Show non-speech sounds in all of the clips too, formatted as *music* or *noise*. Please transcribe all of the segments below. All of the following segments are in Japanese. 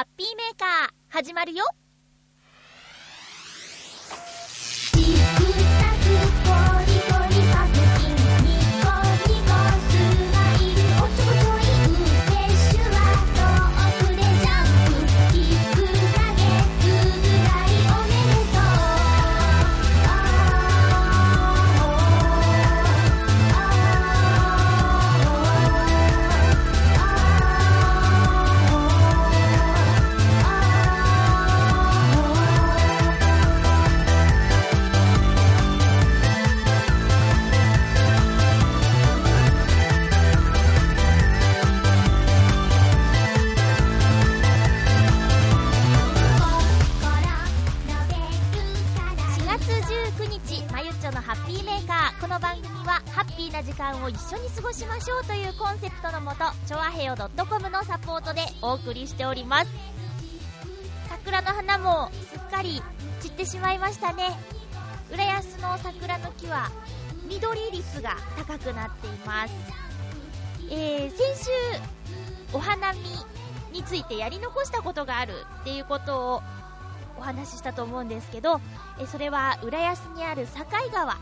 ハッピーメーカー始まるよ。な時間を一緒に過ごしましょうというコンセプトのもとチョアヘヨ .com のサポートでお送りしております。桜の花もすっかり散ってしまいましたね。浦安の桜の木は緑率が高くなっています。えー、先週お花見についてやり残したことがあるっていうことをお話ししたと思うんですけどえそれは浦安にある境川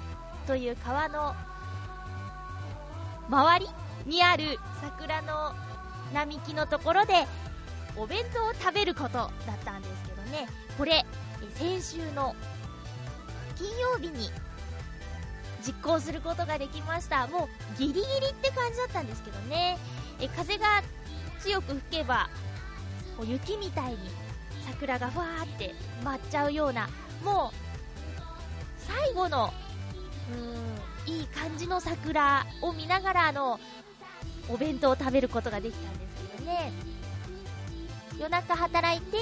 という川の周りにある桜の並木のところでお弁当を食べることだったんですけどね。これ先週の金曜日に実行することができました。もうギリギリって感じだったんですけどね。え風が強く吹けばこう雪みたいに桜がふわーって舞っちゃうようなもう最後のの桜を見ながらのお弁当を食べることができたんですけどね。夜中働いて、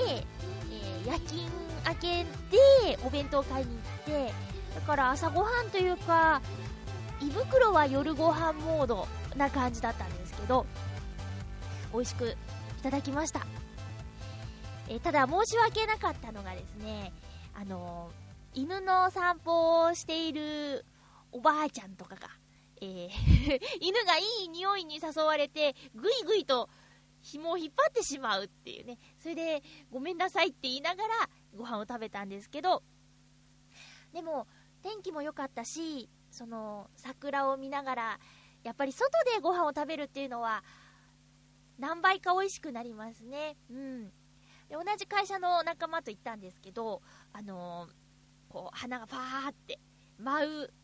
えー夜勤明けでお弁当買いに行ってだから朝ごはんというか胃袋は夜ご飯モードな感じだったんですけど美味しくいただきました。えただ申し訳なかったのがですね、あの犬の散歩をしているおばあちゃんとかが、えー *laughs* 犬がいい匂いに誘われて、ぐいぐいと紐を引っ張ってしまうっていうね、それでごめんなさいって言いながらご飯を食べたんですけど、でも天気も良かったし、その桜を見ながら、やっぱり外でご飯を食べるっていうのは、何倍か美味しくなりますね。うん。で同じ会社の仲間と行ったんですけど、あのーこう、花がパーって舞う、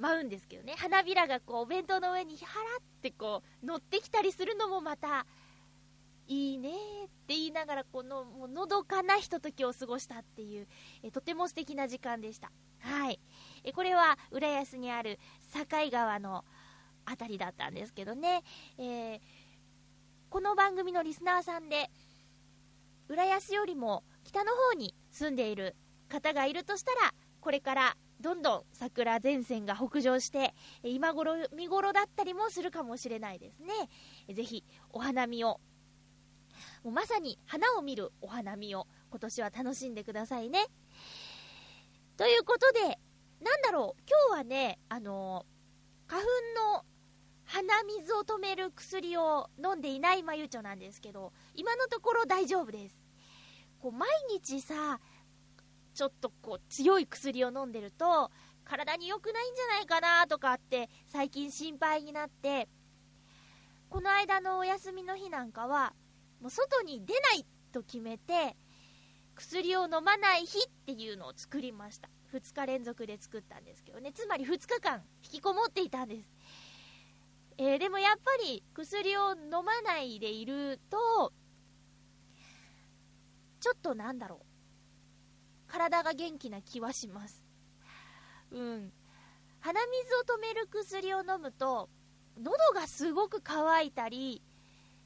舞うんですけどね、花びらがこう、お弁当の上にはらってこう、乗ってきたりするのもまた、いいねって言いながら、この、もう、のどかなひとときを過ごしたっていう、えとても素敵な時間でした。はい。えこれは、浦安にある境川のあたりだったんですけどね、えーこの番組のリスナーさんで、浦安よりも北の方に住んでいる方がいるとしたら、これからどんどん桜前線が北上して、今頃見頃だったりもするかもしれないですね。ぜひお花見を、もうまさに花を見るお花見を今年は楽しんでくださいね。ということで、なんだろう、今日はね、あの花粉の鼻水を止める薬を飲んでいないまゆちょなんですけど、今のところ大丈夫です。こう毎日さ、ちょっとこう強い薬を飲んでると、体に良くないんじゃないかなとかって最近心配になって、この間のお休みの日なんかは、もう外に出ないと決めて、薬を飲まない日っていうのを作りました。2日連続で作ったんですけどね。つまり2日間引きこもっていたんです。えーでもやっぱり薬を飲まないでいると、ちょっとなんだろう。体が元気な気はします。うん。鼻水を止める薬を飲むと、喉がすごく乾いたり、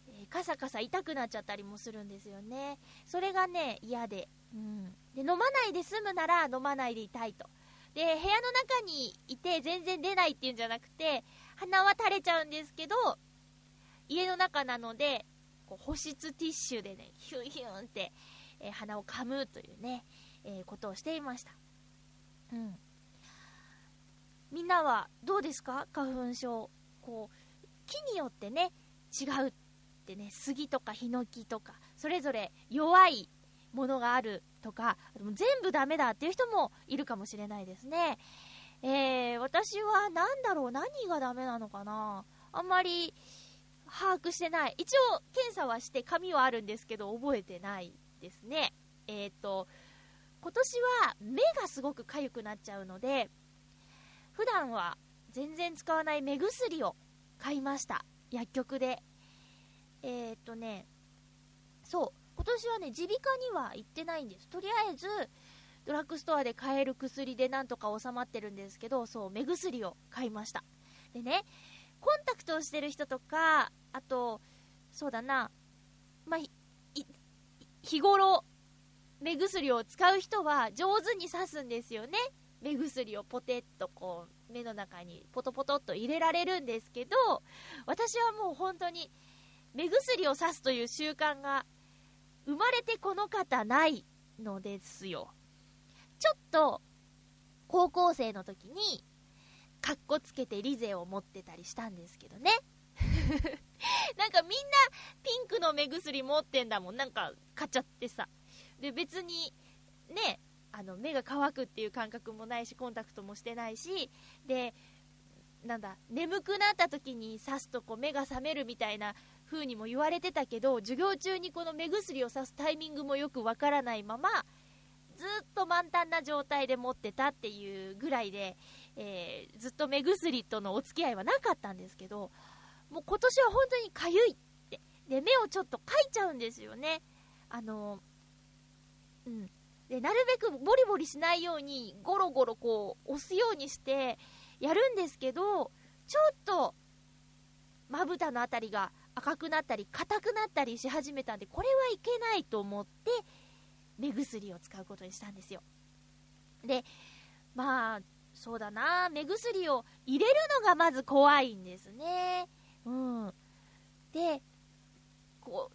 えーカサカサ痛くなっちゃったりもするんですよね。それがね、嫌で。うん。で、飲まないで済むなら飲まないでいたいと。で、部屋の中にいて全然出ないっていうんじゃなくて、鼻は垂れちゃうんですけど、家の中なので、こう保湿ティッシュでね、ヒュンヒュンって、えー鼻を噛むというね、えーことをしていました。うん。みんなはどうですか？花粉症。こう、木によってね、違うってね、杉とかヒノキとか、それぞれ弱いものがあるとか、全部ダメだっていう人もいるかもしれないですね。えー、私は何だろう、何がダメなのかな？あんまり把握してない。一応、検査はして紙はあるんですけど、覚えてないですね。えっ、ー、と、今年は目がすごく痒くなっちゃうので、普段は全然使わない目薬を買いました。薬局で。えー、っとね、そう、今年はね、耳鼻科には行ってないんです。とりあえず、ドラッグストアで買える薬でなんとか収まってるんですけど、そう、目薬を買いました。でね、コンタクトをしてる人とか、あと、そうだな、まあ、日頃、目薬を使う人は上手に刺すんですよね。目薬をポテッとこう、目の中にポトポトっと入れられるんですけど、私はもう本当に、目薬を刺すという習慣が、生まれてこの方ないのですよ。ちょっと、高校生の時に、かっこつけてリゼを持ってたりしたんですけどね。*laughs* なんかみんなピンクの目薬持ってんだもん。なんか買っちゃってさ。で、別に、ね、あの、目が乾くっていう感覚もないし、コンタクトもしてないし、で、なんだ、眠くなった時に刺すとこう目が覚めるみたいな風にも言われてたけど、授業中にこの目薬を刺すタイミングもよくわからないまま、ずっと満タンな状態で持ってたっていうぐらいで、えー、ずっと目薬とのお付き合いはなかったんですけど、もう今年は本当にかゆいって。で、目をちょっとかいちゃうんですよね。あの、うん。で、なるべくボリボリしないように、ゴロゴロこう、押すようにして、やるんですけど、ちょっと、まぶたのあたりが赤くなったり、硬くなったりし始めたんで、これはいけないと思って、目薬を使うことにしたんですよ。で、まあ、そうだな、目薬を入れるのがまず怖いんですね。うん。で、こ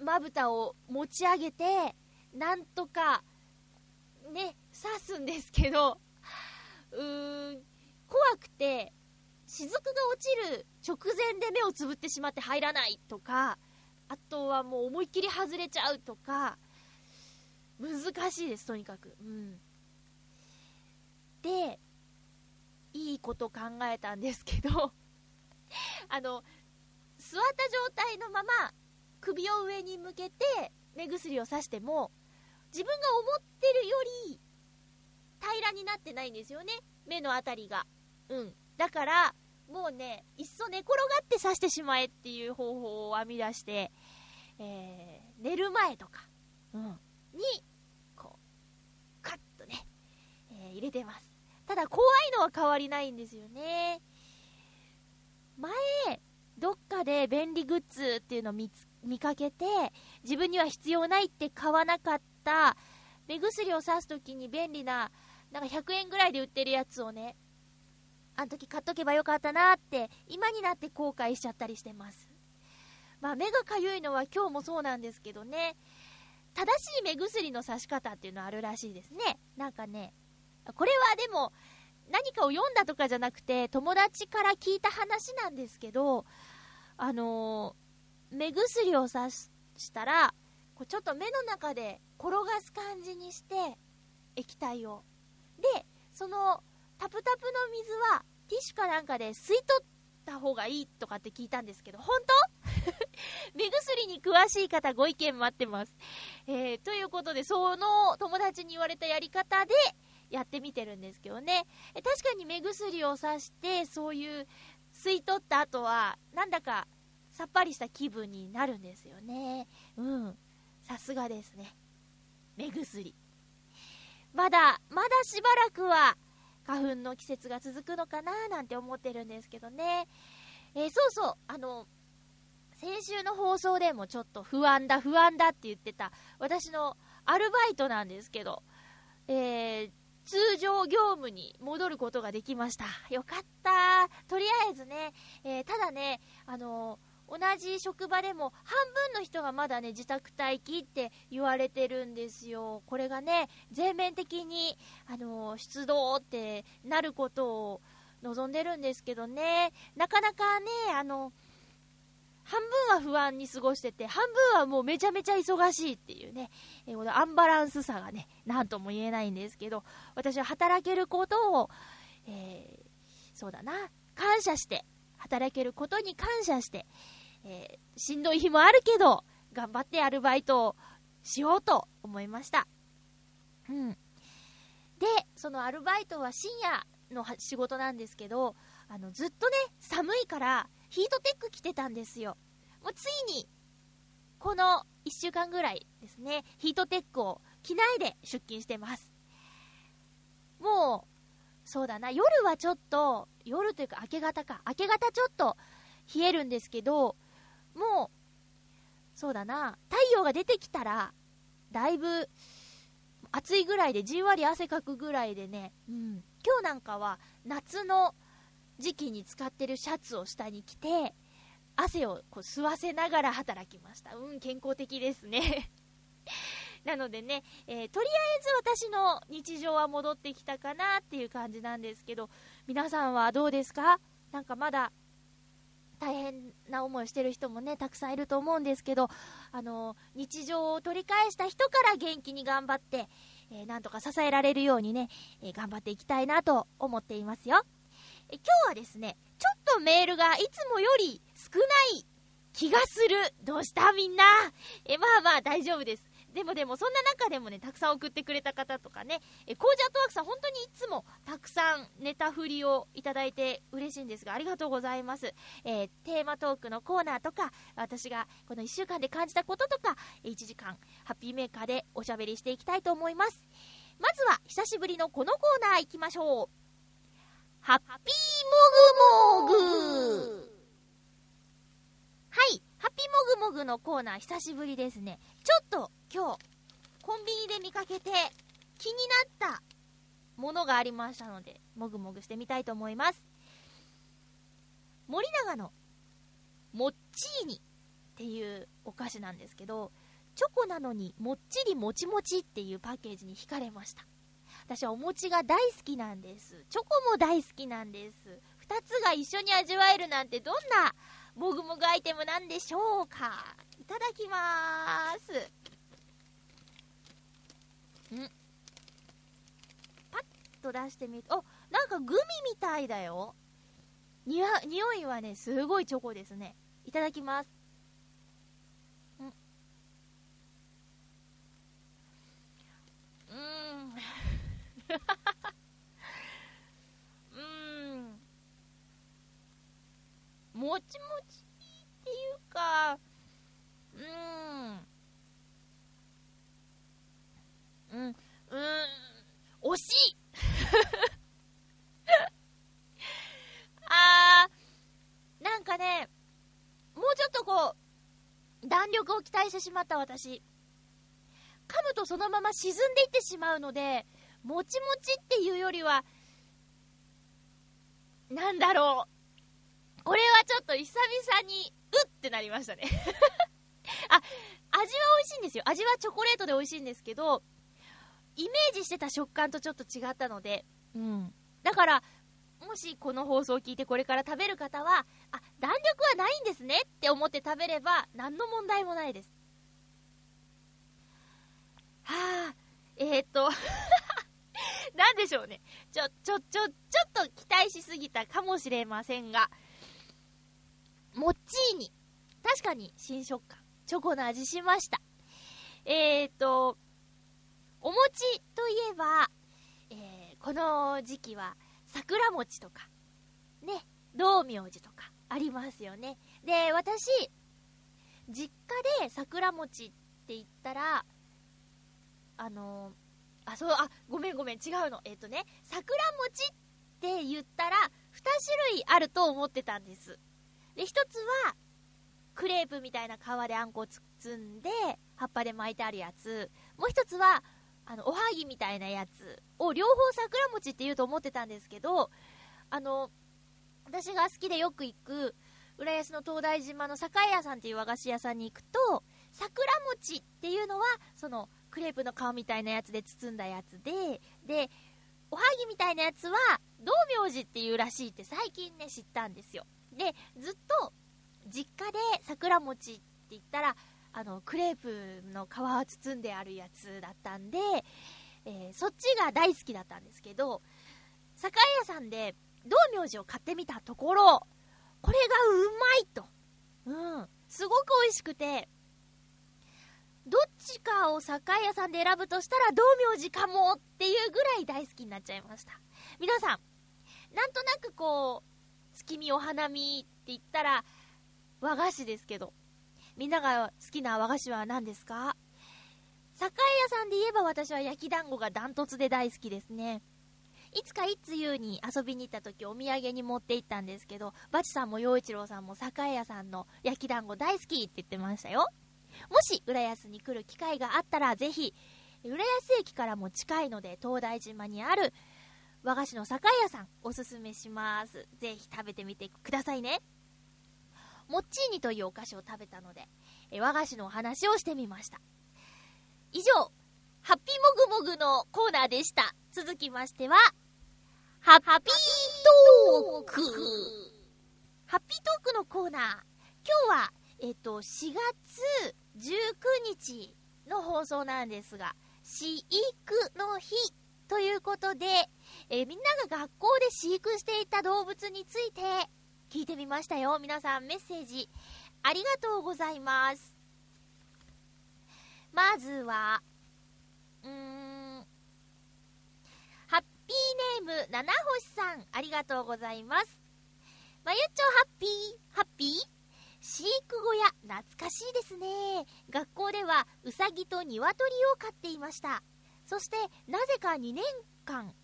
う、まぶたを持ち上げて、なんとか、ね、刺すんですけど、*laughs* うーん、怖くて、雫が落ちる直前で目をつぶってしまって入らないとか、あとはもう思いっきり外れちゃうとか、難しいです、とにかく。うん。で、いいこと考えたんですけど *laughs* あの、座った状態のまま首を上に向けて目薬をさしても、自分が思ってるより平らになってないんですよね。目のあたりが。うん。だから、もうね、いっそ寝転がって刺してしまえっていう方法を編み出して、えー、寝る前とか、うん、に、こう、カッとね、えー、入れてます。ただ、怖いのは変わりないんですよね。前、どっかで便利グッズっていうのを見つ見かけて、自分には必要ないって買わなかった目薬をさすときに便利な、なんか100円ぐらいで売ってるやつをね、あの時買っとけばよかったなって、今になって後悔しちゃったりしてます。まあ、目がかゆいのは今日もそうなんですけどね、正しい目薬の刺し方っていうのはあるらしいですね。なんかね、これはでも、何かを読んだとかじゃなくて、友達から聞いた話なんですけど、あのー、目薬を刺したら、こうちょっと目の中で転がす感じにして、液体を。で、その、タプタプの水は、ティッシュかなんかで吸い取った方がいいとかって聞いたんですけど、本当？*laughs* 目薬に詳しい方ご意見待ってます。えー、ということで、その友達に言われたやり方で、やってみてるんですけどね。え確かに目薬をさして、そういう吸い取った後は、なんだかさっぱりした気分になるんですよね。うん。さすがですね。目薬。まだ、まだしばらくは花粉の季節が続くのかななんて思ってるんですけどね。えー、そうそう、あの、先週の放送でもちょっと不安だ、不安だって言ってた、私のアルバイトなんですけど、えー、通常業務に戻ることができました。よかった。とりあえずね、えー、ただね、あのー、同じ職場でも半分の人がまだね、自宅待機って言われてるんですよ。これがね、全面的に、あの、出動ってなることを望んでるんですけどね、なかなかね、あの、半分は不安に過ごしてて、半分はもうめちゃめちゃ忙しいっていうね、えー、このアンバランスさがね、なんとも言えないんですけど、私は働けることを、えー、そうだな、感謝して、働けることに感謝して、えー、しんどい日もあるけど、頑張ってアルバイトをしようと思いました。うん。で、そのアルバイトは深夜の仕事なんですけど、あの、ずっとね、寒いから、ヒートテック着てたんですよ。もうついに、この1週間ぐらいですね、ヒートテックを着ないで出勤してます。もう、そうだな、夜はちょっと、夜というか明け方か、明け方ちょっと冷えるんですけど、もう、そうだな、太陽が出てきたら、だいぶ、暑いぐらいでじんわり汗かくぐらいでね、うん、今日なんかは夏の時期に使ってるシャツを下に着て、汗をこう吸わせながら働きました。うん、健康的ですね。*laughs* なのでね、えー、とりあえず私の日常は戻ってきたかなっていう感じなんですけど、皆さんはどうですか？なんかまだ大変な思いをしてる人もね、たくさんいると思うんですけど、あの、日常を取り返した人から元気に頑張って、えー、なんとか支えられるようにね、えー、頑張っていきたいなと思っていますよ。え今日はですね、ちょっとメールがいつもより少ない気がする。どうした？みんな。え、まあまあ大丈夫です。でもでも、そんな中でもね、たくさん送ってくれた方とかね、え、コージャットワークさん、本当にいつもたくさんネタ振りをいただいて嬉しいんですが、ありがとうございます。えー、テーマトークのコーナーとか、私がこの1週間で感じたこととか、1時間、ハッピーメーカーでおしゃべりしていきたいと思います。まずは、久しぶりのこのコーナー行きましょう。ハッピーもぐもぐはい、ピもぐもぐのコーナー久しぶりですね。ちょっと今日、コンビニで見かけて気になったものがありましたので、もぐもぐしてみたいと思います。森永のもっちーにっていうお菓子なんですけど、チョコなのにもっちりもちもちっていうパッケージに惹かれました。私はお餅が大好きなんです。チョコも大好きなんです。二つが一緒に味わえるなんてどんなもぐもぐアイテムなんでしょうか？いただきまーす。ん？パッと出してみると、なんかグミみたいだよ。にわ、匂いはね、すごいチョコですね。いただきます。ん？うーん。*laughs* うーん。もちもちっていうか、うーん。うん、うん、惜しいあー、なんかね、もうちょっとこう、弾力を期待してしまった私。噛むとそのまま沈んでいってしまうので、もちもちっていうよりは、なんだろう。これはちょっと久々に、うってなりましたね *laughs* あ、味は美味しいんですよ。味はチョコレートで美味しいんですけど、イメージしてた食感とちょっと違ったので、うん。だから、もしこの放送を聞いてこれから食べる方は、あ、弾力はないんですねって思って食べれば、何の問題もないです。はあ、えー、っと *laughs* なんでしょうね。ちょ、ちょ、ちょ、ちょっと期待しすぎたかもしれませんが、もっちーに、確かに新食感、チョコの味しました。えーと、お餅といえば、えー、この時期は桜餅とか、ね、道明寺とかありますよね。で、私、実家で桜餅って言ったら、あのーあ、そう、あ、ごめんごめん、違うの。えっ、ー、とね、桜餅って言ったら、2種類あると思ってたんです。で、1つは、クレープみたいな皮であんこを包んで、葉っぱで巻いてあるやつ。もう1つは、あの、おはぎみたいなやつを両方桜餅って言うと思ってたんですけど、あの、私が好きでよく行く、浦安の東大島の酒屋さんっていう和菓子屋さんに行くと、桜餅っていうのは、その、クレープの皮みたいなやつで包んだやつで、で、おはぎみたいなやつは、道明寺っていうらしいって最近ね、知ったんですよ。で、ずっと、実家で桜餅って言ったら、あの、クレープの皮を包んであるやつだったんで、えー、そっちが大好きだったんですけど、酒屋さんで道明寺を買ってみたところ、これがうまいと。うん。すごく美味しくて、どっちかを酒屋さんで選ぶとしたら道明寺かもっていうぐらい大好きになっちゃいました。皆さん、なんとなくこう、月見お花見って言ったら、和菓子ですけど、みんなが好きな和菓子は何ですか？酒屋さんで言えば私は焼き団子がダントツで大好きですね。いつかいつゆうに遊びに行った時お土産に持って行ったんですけど、バチさんも陽一郎さんも酒屋さんの焼き団子大好きって言ってましたよ。もし浦安に来る機会があったらぜひ、浦安駅からも近いので東大島にある和菓子の酒屋さんおすすめします。ぜひ食べてみてくださいね。モッチーニというお菓子を食べたので、え和菓子のお話をしてみました。以上、ハッピーもぐもぐのコーナーでした。続きましては、ハッピートークハッピートークのコーナー。今日は、えっと、4月19日の放送なんですが、飼育の日ということで、えー、みんなが学校で飼育していた動物について聞いてみましたよ。皆さんメッセージありがとうございます。まずは、うーん、ハッピーネーム、七星さん、ありがとうございます。まゆっちょハッピー、ハッピー？飼育小屋、懐かしいですね。学校では、うさぎと鶏を飼っていました。そして、なぜか2年間、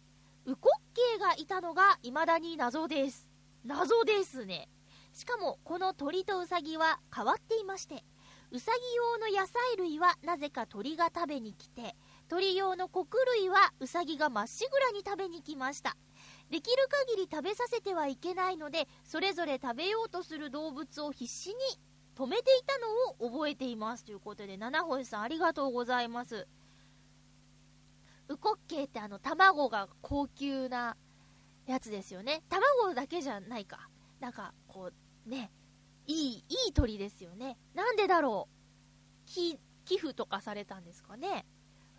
ウコッケイがいたのが未だに謎です。謎ですね。しかも、この鳥とウサギは変わっていまして、ウサギ用の野菜類はなぜか鳥が食べに来て、鳥用の穀類はウサギがまっしぐらに食べに来ました。できる限り食べさせてはいけないので、それぞれ食べようとする動物を必死に止めていたのを覚えています。ということで、七星さんありがとうございます。ウコッケイってあの、卵が高級なやつですよね。卵だけじゃないか。なんか、こう、ね、いい、いい鳥ですよね。なんでだろう。寄付とかされたんですかね。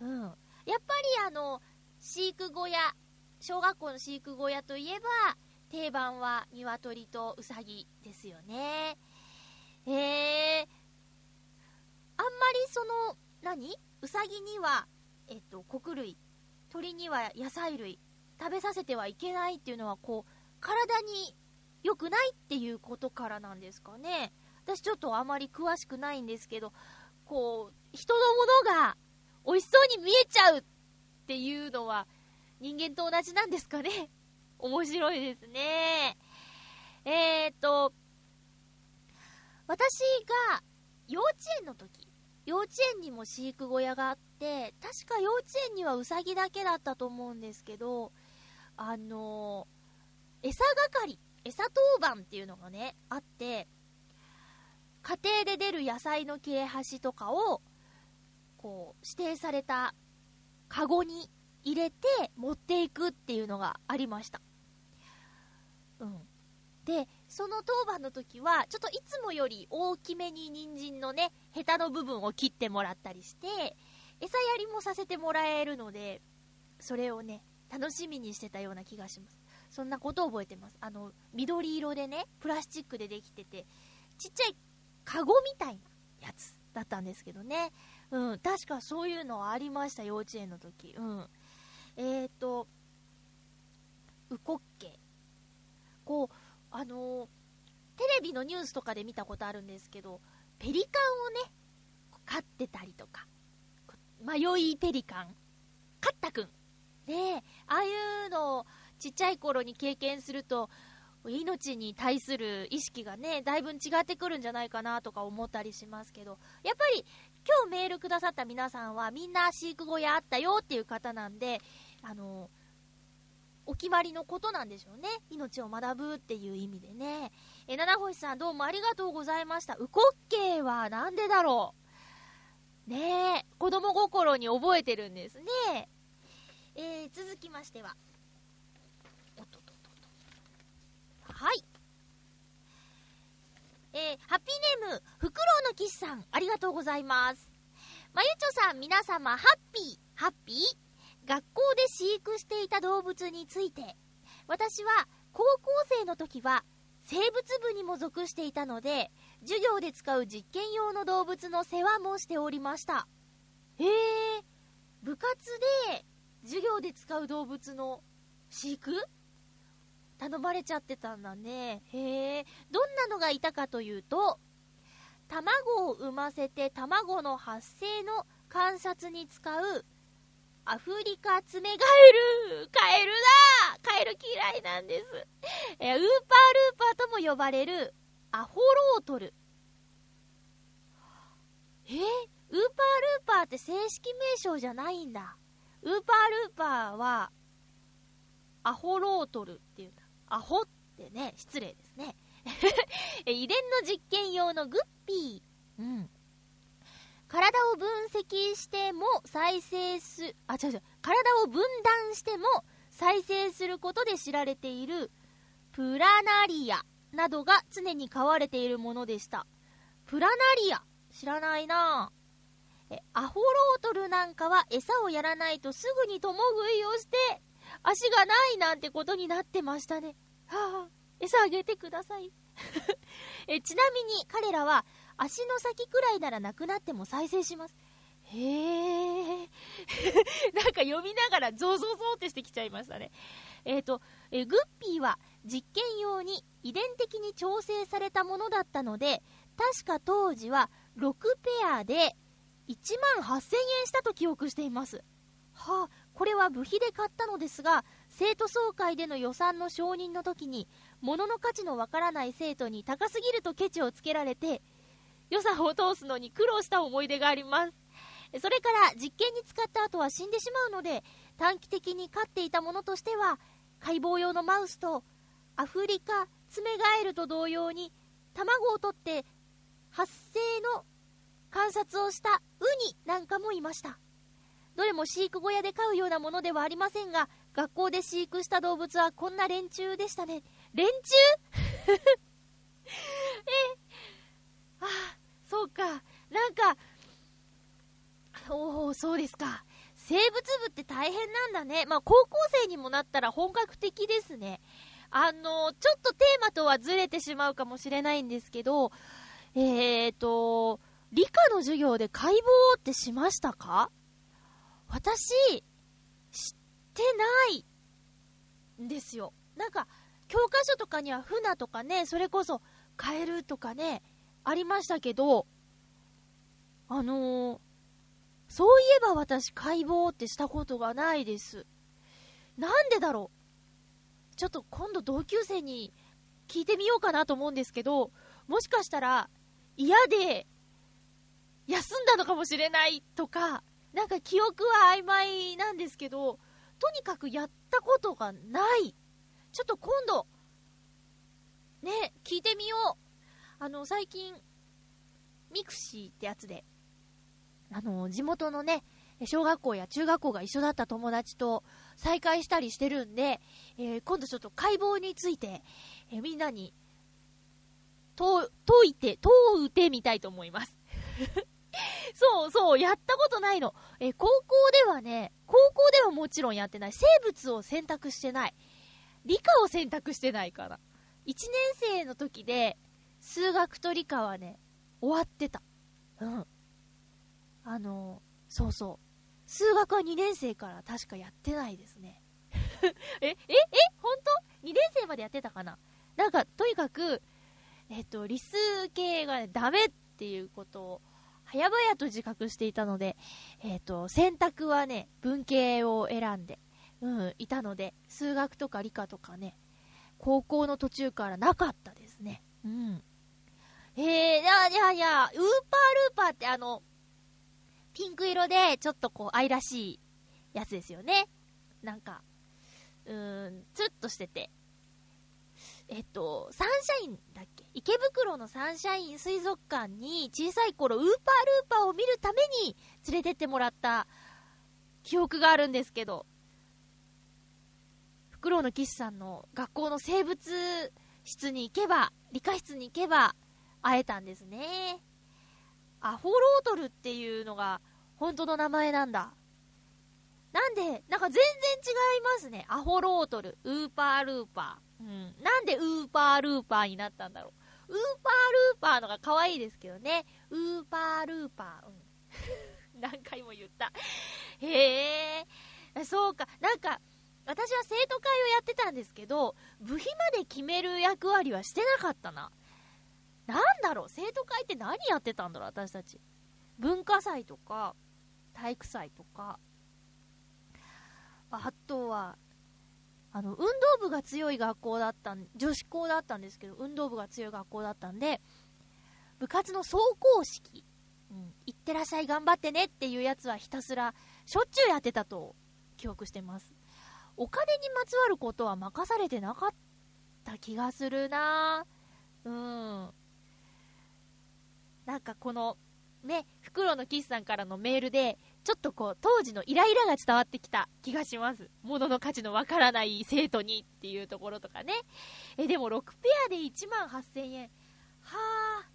うん。やっぱりあの、飼育小屋、小学校の飼育小屋といえば、定番は鶏とウサギですよね。えー、あんまりその、何？ウサギには、えっと、穀類、鳥には野菜類、食べさせてはいけないっていうのは、こう、体に良くないっていうことからなんですかね。私ちょっとあまり詳しくないんですけど、こう、人のものが美味しそうに見えちゃうっていうのは人間と同じなんですかね。面白いですね。えーと、私が幼稚園の時、幼稚園にも飼育小屋があって、確か幼稚園にはウサギだけだったと思うんですけど、あのー、餌係餌当番っていうのがね、あって、家庭で出る野菜の切れ端とかを、こう、指定されたカゴに入れて持っていくっていうのがありました。うん。で、その当番の時は、ちょっといつもより大きめに人参のね、ヘタの部分を切ってもらったりして、餌やりもさせてもらえるので、それをね、楽しみにしてたような気がします。そんなことを覚えてます。あの、緑色でね、プラスチックでできてて、ちっちゃいカゴみたいなやつだったんですけどね。うん、確かそういうのありました、幼稚園の時。うん。えっ、ー、と、ウコッケ。こう、あのー、テレビのニュースとかで見たことあるんですけど、ペリカンをね、飼ってたりとか、迷いペリカン、カッタくん。ねああいうのを、ちっちゃい頃に経験すると、命に対する意識がね、だいぶ違ってくるんじゃないかなとか思ったりしますけど、やっぱり今日メールくださった皆さんはみんな飼育小屋あったよっていう方なんで、あの、お決まりのことなんでしょうね。命を学ぶっていう意味でね。え、七星さんどうもありがとうございました。ウコッケイはなんでだろうねえ、子供心に覚えてるんですね。えー、続きましては、はい。えー、ハッピーネーム、フクロウのキスさん、ありがとうございます。まゆちょさん、皆様、ハッピー、ハッピー学校で飼育していた動物について、私は高校生の時は生物部にも属していたので、授業で使う実験用の動物の世話もしておりました。へえ、部活で授業で使う動物の飼育？頼まれちゃってたんだね。へえ、どんなのがいたかというと、卵を産ませて卵の発生の観察に使うアフリカツメガエルカエルだカエル嫌いなんです。えウーパールーパーとも呼ばれるアホロートル。え、ウーパールーパーって正式名称じゃないんだ。ウーパールーパーは、アホロートルっていうんだ。アホってね、失礼ですね。*laughs* 遺伝の実験用のグッピー。うん。体を分析しても再生す、あ、違う違う、体を分断しても再生することで知られているプラナリアなどが常に飼われているものでした。プラナリア知らないなえ、アホロートルなんかは餌をやらないとすぐに共食いをして足がないなんてことになってましたね。はあ、餌あげてください。*laughs* えちなみに彼らは足の先くらいならなくなっても再生します。へえ。*laughs* なんか読みながらゾゾゾってしてきちゃいましたね。えっ、ー、と、えグッピーは実験用に遺伝的に調整されたものだったので、確か当時は6ペアで1万8000円したと記憶しています。はあ、これは部費で買ったのですが、生徒総会での予算の承認の時に、物の価値のわからない生徒に高すぎるとケチをつけられて、予算を通すのに苦労した思い出があります。それから実験に使った後は死んでしまうので、短期的に飼っていたものとしては、解剖用のマウスとアフリカツメガエルと同様に卵を取って発生の観察をしたウニなんかもいました。どれも飼育小屋で飼うようなものではありませんが、学校で飼育した動物はこんな連中でしたね。連中？*laughs* え、ああ、そうか。なんか、おお、そうですか。生物部って大変なんだね。まあ、高校生にもなったら本格的ですね。あの、ちょっとテーマとはずれてしまうかもしれないんですけど、えーと、理科の授業で解剖ってしましたか？私、知ってないんですよ。なんか、教科書とかには船とかね、それこそカエルとかね、ありましたけど、あのー、そういえば私解剖ってしたことがないです。なんでだろうちょっと今度同級生に聞いてみようかなと思うんですけど、もしかしたら嫌で休んだのかもしれないとか、なんか記憶は曖昧なんですけど、とにかくやったことがない。ちょっと今度、ね、聞いてみよう。あの、最近、ミクシーってやつで、あの、地元のね、小学校や中学校が一緒だった友達と再会したりしてるんで、えー、今度ちょっと解剖について、えー、みんなに、問、問いて、問うてみたいと思います。*laughs* そうそう、やったことないの。えー、高校ではね、高校ではもちろんやってない。生物を選択してない。理科を選択してないから。1年生の時で、数学と理科はね、終わってた。うん。あの、そうそう。数学は2年生から確かやってないですね。*laughs* え、え、え、ほんと ?2 年生までやってたかな？なんか、とにかく、えっと、理数系がね、ダメっていうことを、早々と自覚していたので、えっと、選択はね、文系を選んで、うん、いたので、数学とか理科とかね、高校の途中からなかったですね。ー、や、ウーパールーパーってあの、ピンク色でちょっとこう愛らしいやつですよね。なんか、うーん、つるっとしてて。えっと、サンシャインだっけ？池袋のサンシャイン水族館に小さい頃ウーパールーパーを見るために連れてってもらった記憶があるんですけど、フクロウの騎士さんの学校の生物室に行けば、理科室に行けば、会えたんですね。アホロートルっていうのが本当の名前なんだ。なんで、なんか全然違いますね。アホロートル、ウーパールーパー。うん。なんでウーパールーパーになったんだろう。ウーパールーパーのが可愛いですけどね。ウーパールーパー。うん。*laughs* 何回も言った。へえ。そうか。なんか、私は生徒会をやってたんですけど、部費まで決める役割はしてなかったな。なんだろう生徒会って何やってたんだろう私たち。文化祭とか、体育祭とか、あとは、あの、運動部が強い学校だった、女子校だったんですけど、運動部が強い学校だったんで、部活の壮行式、うん、行ってらっしゃい頑張ってねっていうやつはひたすら、しょっちゅうやってたと記憶してます。お金にまつわることは任されてなかった気がするなうん。なんかこの、ね、袋のキスさんからのメールで、ちょっとこう、当時のイライラが伝わってきた気がします。物の価値のわからない生徒にっていうところとかね。え、でも6ペアで1万8000円。はあ。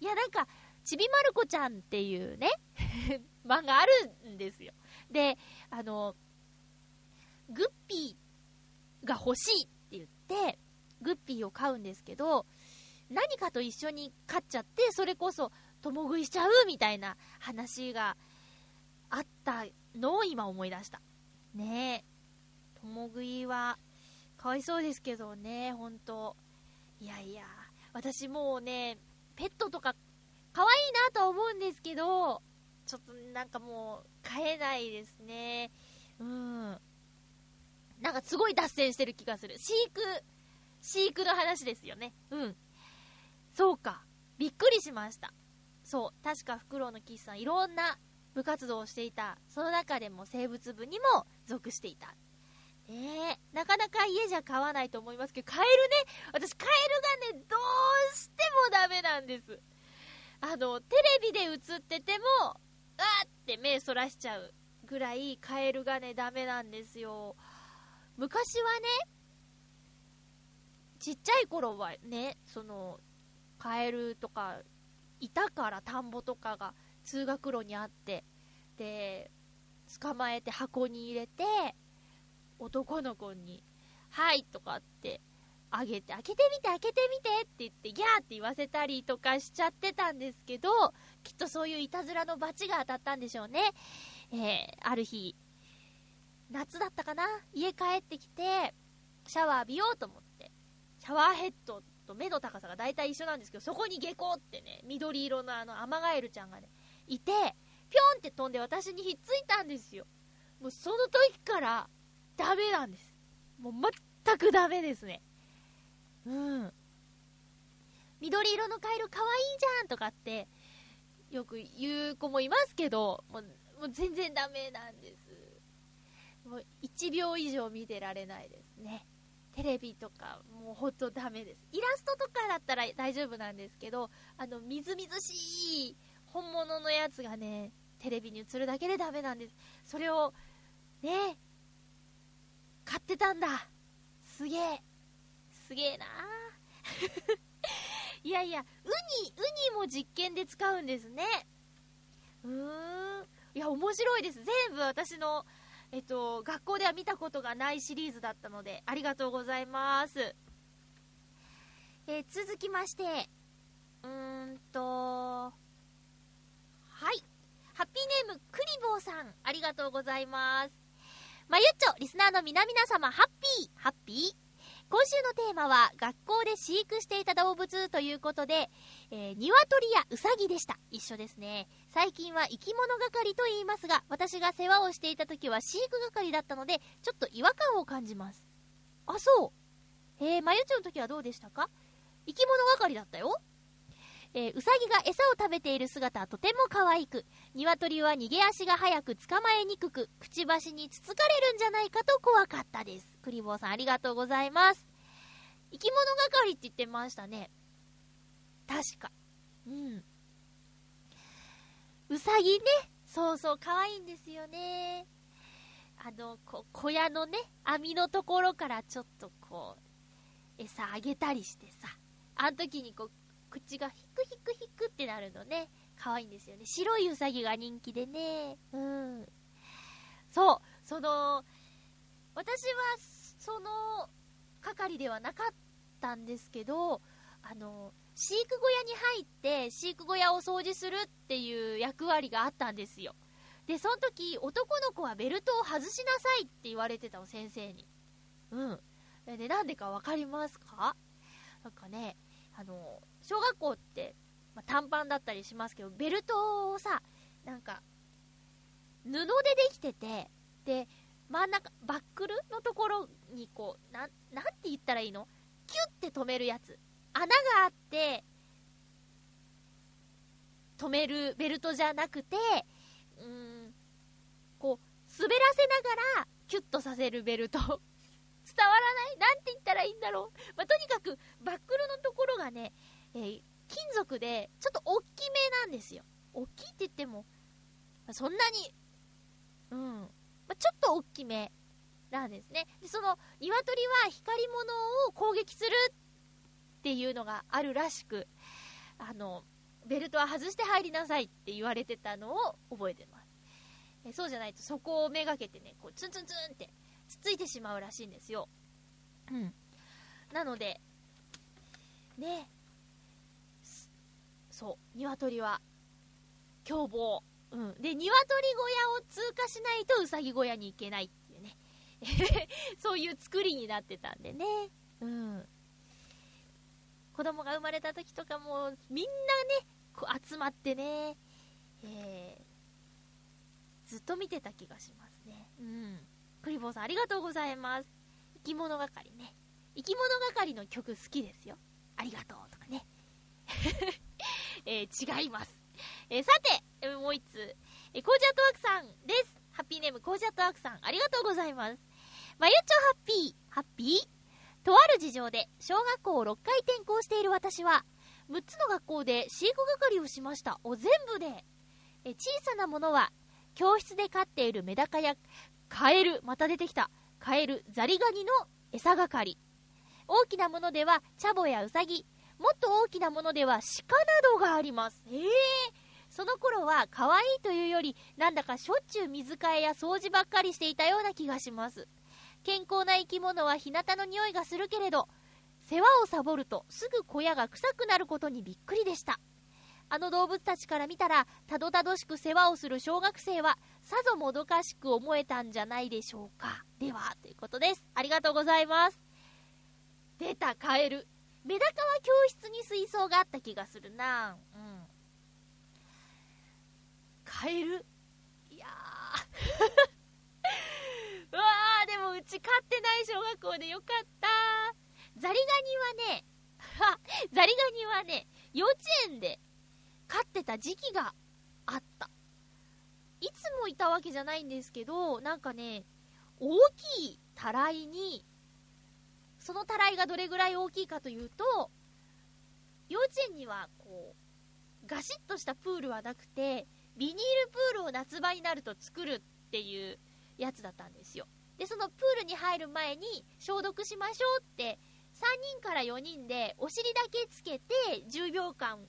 いや、なんか、ちびまる子ちゃんっていうね *laughs* 漫画あるんですよ。で、あの、グッピーが欲しいって言って、グッピーを買うんですけど、何かと一緒に飼っちゃって、それこそ共食いしちゃうみたいな話があったのを今思い出した。ねえ。共食いは、かわいそうですけどね、ほんと。いやいや、私もうね、ペットとか、可愛いなとは思うんですけど、ちょっとなんかもう、飼えないですね。うん。なんかすごい脱線してる気がする。飼育、飼育の話ですよね。うん。そうか。びっくりしました。そう。確かフクロウのキスさん、いろんな部活動をしていた。その中でも生物部にも属していた。え、なかなか家じゃ飼わないと思いますけど、カエルね、私カエルがね、どうしてもダメなんです。あの、テレビで映ってても、あーって目そらしちゃうぐらいカエルがね、ダメなんですよ。昔はね、ちっちゃい頃はね、その、カエルとか、いたから田んぼとかが通学路にあって、で、捕まえて箱に入れて、男の子に、はいとかってあげて、開けてみて、開けてみてって言って、ギャーって言わせたりとかしちゃってたんですけど、きっとそういういたずらの罰が当たったんでしょうね。えー、ある日、夏だったかな？家帰ってきて、シャワー浴びようと思って、シャワーヘッドと目の高さが大体一緒なんですけど、そこに下校ってね、緑色のあのアマガエルちゃんがね、いて、ぴょんって飛んで私にひっついたんですよ。もうその時からダメなんです。もう全くダメですね。うん。緑色のカエルかわいいじゃんとかって、よく言う子もいますけど、もうもう全然ダメなんです。もう1秒以上見てられないですね。テレビとか、もうほんとダメです。イラストとかだったら大丈夫なんですけど、あの、みずみずしい本物のやつがね、テレビに映るだけでダメなんです。それを、ね、買ってたんだ。すげえ。すげえな *laughs* いやいや、ウニ、ウニも実験で使うんですね。うーん。いや、面白いです。全部私のえっと、学校では見たことがないシリーズだったので、ありがとうございます。えー、続きまして、うーんと、はい。ハッピーネーム、クリボーさん、ありがとうございます。まゆっちょ、リスナーの皆々様、ハッピー、ハッピー今週のテーマは、学校で飼育していた動物ということで、えー、鶏やウサギでした。一緒ですね。最近は生き物係と言いますが、私が世話をしていた時は飼育係だったので、ちょっと違和感を感じます。あ、そう。えー、まゆちょの時はどうでしたか？生き物係だったよ。えー、うさぎが餌を食べている姿はとても可愛く、鶏は逃げ足が速く捕まえにくく、くちばしにつつかれるんじゃないかと怖かったです。クリボーさんありがとうございます。生き物係って言ってましたね。確か。うん。うさぎね。そうそう、可愛いんですよね。あの、こ小屋のね、網のところからちょっとこう、餌あげたりしてさ、あの時にこう、口がヒクヒクヒクってなるのね、可愛いんですよね。白いうさぎが人気でね。うん。そう、その、私は、その、係ではなかったんですけど、あの、飼育小屋に入って、飼育小屋を掃除するっていう役割があったんですよ。で、その時、男の子はベルトを外しなさいって言われてたの、先生に。うん。で、なんでかわかりますか？なんかね、あの、小学校って、まあ、短パンだったりしますけど、ベルトをさ、なんか、布でできてて、で、真ん中、バックルのところにこう、な、なんて言ったらいいの？キュッて止めるやつ。穴があって、止めるベルトじゃなくて、うーん、こう、滑らせながら、キュッとさせるベルト。*laughs* 伝わらない？なんて言ったらいいんだろう？まあ、とにかく、バックルのところがね、えー、金属で、ちょっと大きめなんですよ。大きいって言っても、そんなに、うん、まあ、ちょっと大きめなんですね。で、その、鶏は光り物を攻撃するっていうのがあるらしく、あの、ベルトは外して入りなさいって言われてたのを覚えてます。えそうじゃないとそこをめがけてね、こうツンツンツンってつついてしまうらしいんですよ。うん。なので、ね、そう、鶏は凶暴。うん。で、鶏小屋を通過しないとうさぎ小屋に行けないっていうね。*laughs* そういう作りになってたんでね。うん。子供が生まれた時とかも、みんなね、こう集まってね、えー、ずっと見てた気がしますね。うん。クリボーさんありがとうございます。生き物係ね。生き物係の曲好きですよ。ありがとうとかね。*laughs* えー、違います。えー、さて、もう一つ、えー、コージャットワークさんです。ハッピーネームコージャットワークさん、ありがとうございます。まゆちょハッピー、ハッピー？とある事情で小学校を6回転校している私は、6つの学校で飼育係をしました。お、全部で。え、小さなものは、教室で飼っているメダカやカエル、また出てきた。カエル、ザリガニの餌係。大きなものでは、チャボやウサギ。もっと大きなものでは、鹿などがあります。ええー、その頃は、可愛いというより、なんだかしょっちゅう水替えや掃除ばっかりしていたような気がします。健康な生き物は日向の匂いがするけれど、世話をサボるとすぐ小屋が臭くなることにびっくりでした。あの動物たちから見たら、たどたどしく世話をする小学生は、さぞもどかしく思えたんじゃないでしょうか。では、ということです。ありがとうございます。出た、カエル。メダカは教室に水槽があった気がするなうん。カエル？いやー、うち飼ってない小学校でよかった。ザリガニはね、は、*laughs* ザリガニはね、幼稚園で飼ってた時期があった。いつもいたわけじゃないんですけど、なんかね、大きいたらいに、そのたらいがどれぐらい大きいかというと、幼稚園にはこう、ガシッとしたプールはなくて、ビニールプールを夏場になると作るっていうやつだったんですよ。で、そのプールに入る前に消毒しましょうって、3人から4人でお尻だけつけて10秒間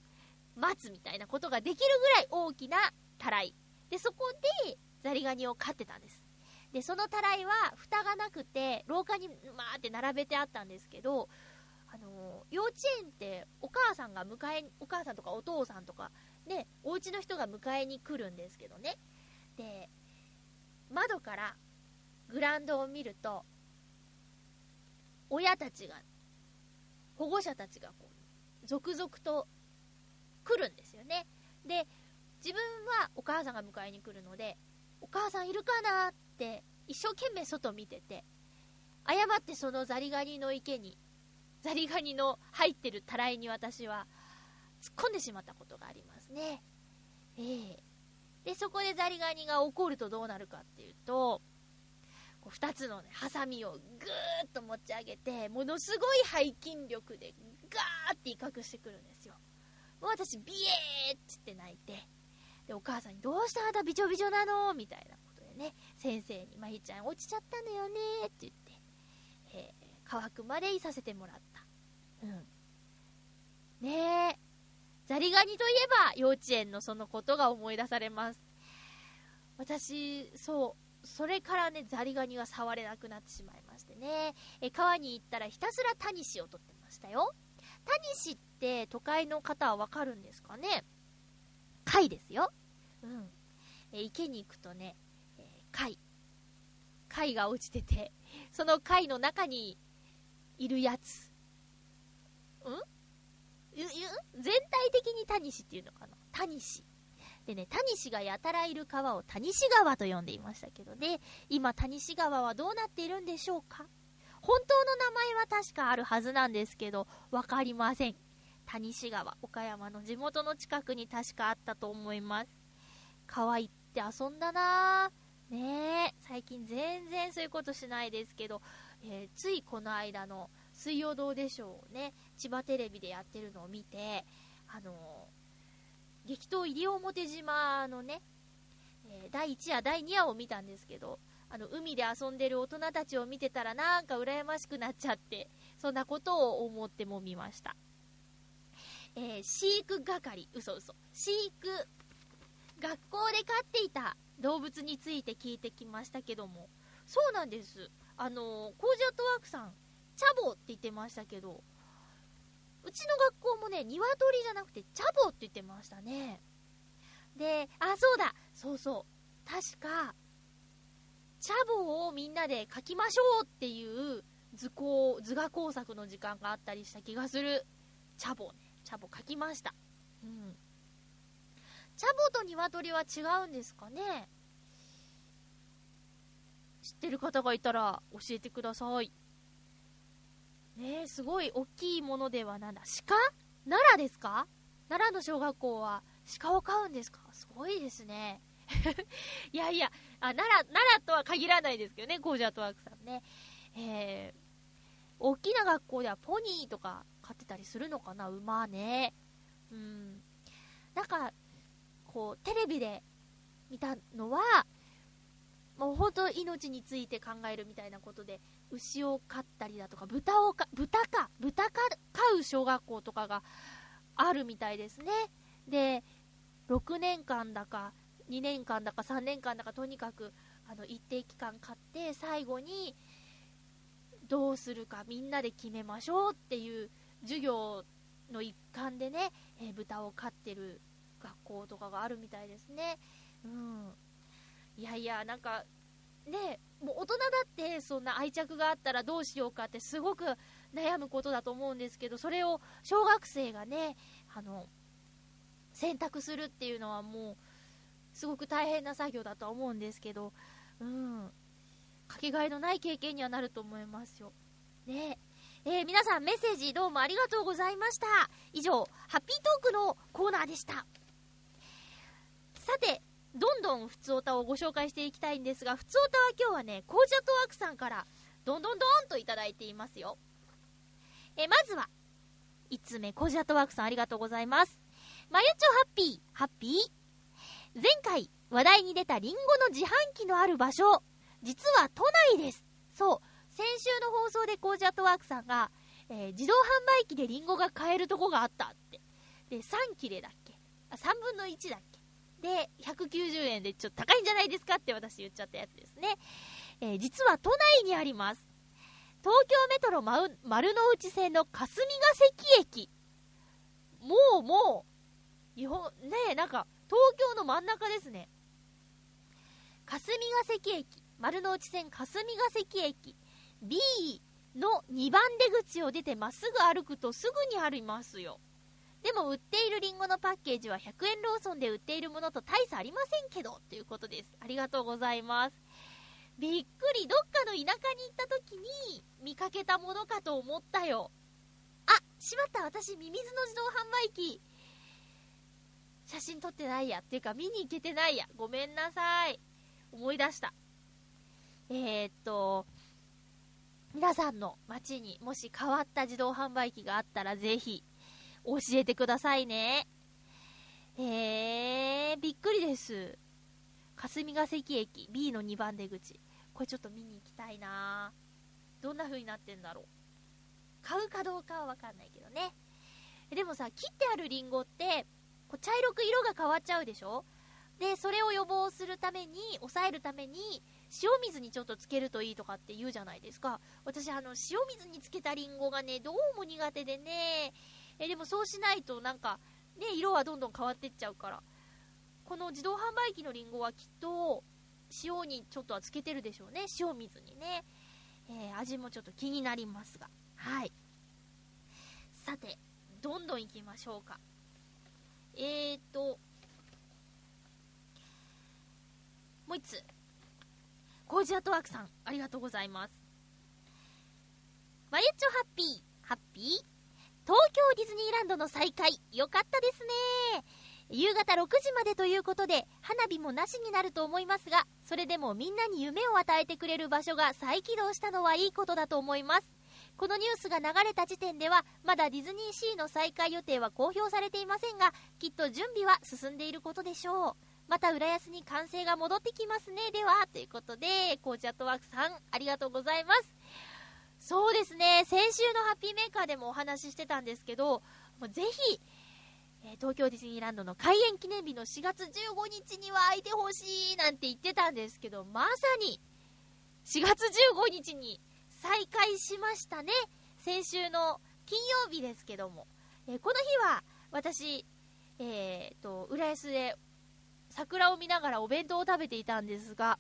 待つみたいなことができるぐらい大きなたらい。で、そこでザリガニを飼ってたんです。で、そのたらいは蓋がなくて、廊下にまーって並べてあったんですけど、あのー、幼稚園ってお母さんが迎え、お母さんとかお父さんとか、ね、お家の人が迎えに来るんですけどね。で、窓からグラウンドを見ると、親たちが、保護者たちがこう、続々と来るんですよね。で、自分はお母さんが迎えに来るので、お母さんいるかなって一生懸命外見てて、誤ってそのザリガニの池に、ザリガニの入ってるたらいに私は突っ込んでしまったことがありますね。ええーで、そこでザリガニが怒るとどうなるかっていうと、2つのね、ハサミをぐーっと持ち上げて、ものすごい背筋力でガーって威嚇してくるんですよ。もう私、ビエーっつって泣いて、で、お母さんに、どうした？あんたびちょびちょなの？みたいなことでね、先生に、まゆちゃん落ちちゃったのよね？って言って、えー、乾くまでいさせてもらった。うん。ねえ、ザリガニといえば幼稚園のそのことが思い出されます。私、そう、それからね、ザリガニが触れなくなってしまいましてね。え川に行ったらひたすらタニシを取ってましたよ。タニシって都会の方はわかるんですかね？貝ですよ。うん。え池に行くとね、え、貝。貝が落ちてて、その貝の中にいるやつ。ん？全体的にタニシっていうのかな？タニシ。でね、タニシがやたらいる川をタニシ川と呼んでいましたけどね、今タニシ川はどうなっているんでしょうか？本当の名前は確かあるはずなんですけど、わかりません。谷シ川、岡山の地元の近くに確かあったと思います。川行って遊んだなぁ。ねえ、最近全然そういうことしないですけど、えー、ついこの間の水曜どうでしょうね、千葉テレビでやってるのを見て、あのー、激闘西表島のね、えー、第1夜、第2夜を見たんですけど、あの、海で遊んでる大人たちを見てたらなんか羨ましくなっちゃって、そんなことを思ってもみました。えー、飼育係、嘘嘘。飼育、学校で飼っていた動物について聞いてきましたけども、そうなんです。あのー、コージアットワークさん、チャボって言ってましたけど、うちの学校もね、鶏じゃなくてチャボって言ってましたね。で、あ、そうだそうそう。確か、チャボをみんなで書きましょうっていう図工、図画工作の時間があったりした気がする。チャボね。チャボ書きました。うん。チャボと鶏は違うんですかね？知ってる方がいたら教えてください。ね、すごい大きいものではなんだ。鹿？奈良ですか？奈良の小学校は鹿を飼うんですか？すごいですね。*laughs* いやいや、あ、奈良、奈良とは限らないですけどね、ゴージャートワークさんね。えー、大きな学校ではポニーとか飼ってたりするのかな、馬ね。うん。なんか、こう、テレビで見たのは、もう本当命について考えるみたいなことで、牛を飼ったりだとか、豚をか、豚か、豚か飼う小学校とかがあるみたいですね。で、6年間だか、2年間だか3年間だかとにかくあの一定期間買って最後にどうするかみんなで決めましょうっていう授業の一環でね、えー、豚を飼ってる学校とかがあるみたいですね。うん。いやいや、なんか、ね、もう大人だってそんな愛着があったらどうしようかってすごく悩むことだと思うんですけど、それを小学生がね、あの、選択するっていうのはもう、すごく大変な作業だとは思うんですけど、うん、かけがえのない経験にはなると思いますよ。ねえー、皆さんメッセージどうもありがとうございました。以上、ハッピートークのコーナーでした。さて、どんどんふつおたをご紹介していきたいんですが、ふつおたは今日はね、コージャットワークさんから、どんどんどんといただいていますよ。え、まずは、5つ目、コージャットワークさんありがとうございます。まゆちょハッピー、ハッピー？前回話題に出たリンゴの自販機のある場所、実は都内です。そう、先週の放送でコージアットワークさんが、えー、自動販売機でリンゴが買えるとこがあったって。で、3切れだっけ？あ、3分の1だっけ？で、190円でちょっと高いんじゃないですかって私言っちゃったやつですね。えー、実は都内にあります。東京メトロ丸の内線の霞ヶ関駅。もうもう、日本、ねえ、なんか、東京の真ん中ですね。霞ヶ関駅、丸の内線霞ヶ関駅、B の2番出口を出てまっすぐ歩くとすぐにありますよ。でも売っているリンゴのパッケージは100円ローソンで売っているものと大差ありませんけど、ということです。ありがとうございます。びっくり、どっかの田舎に行った時に見かけたものかと思ったよ。あ、しまった、私、ミミズの自動販売機。写真撮ってないや。っていうか、見に行けてないや。ごめんなさい。思い出した。えー、っと、皆さんの街にもし変わった自動販売機があったらぜひ教えてくださいね。えー、びっくりです。霞ヶ関駅 B の2番出口。これちょっと見に行きたいなどんな風になってんだろう。買うかどうかはわかんないけどね。でもさ、切ってあるリンゴって、こう茶色く色が変わっちゃうでしょ？で、それを予防するために、抑えるために、塩水にちょっとつけるといいとかって言うじゃないですか。私、あの、塩水につけたリンゴがね、どうも苦手でね、え、でもそうしないとなんか、ね、色はどんどん変わってっちゃうから。この自動販売機のリンゴはきっと、塩にちょっとはつけてるでしょうね。塩水にね。えー、味もちょっと気になりますが。はい。さて、どんどん行きましょうか。えーと、もう一つ。コージアトワークさん、ありがとうございます。まゆちょハッピー、ハッピー？東京ディズニーランドの再開、よかったですね。夕方6時までということで、花火もなしになると思いますが、それでもみんなに夢を与えてくれる場所が再起動したのはいいことだと思います。このニュースが流れた時点では、まだディズニーシーの再開予定は公表されていませんが、きっと準備は進んでいることでしょう。また浦安に歓声が戻ってきますね。では、ということで、コーチアットワークさん、ありがとうございます。そうですね、先週のハッピーメーカーでもお話ししてたんですけど、もうぜひ、え東京ディズニーランドの開園記念日の4月15日には空いてほしいなんて言ってたんですけど、まさに4月15日に再開しましたね。先週の金曜日ですけども。えこの日は私、えー、と、浦安で桜を見ながらお弁当を食べていたんですが、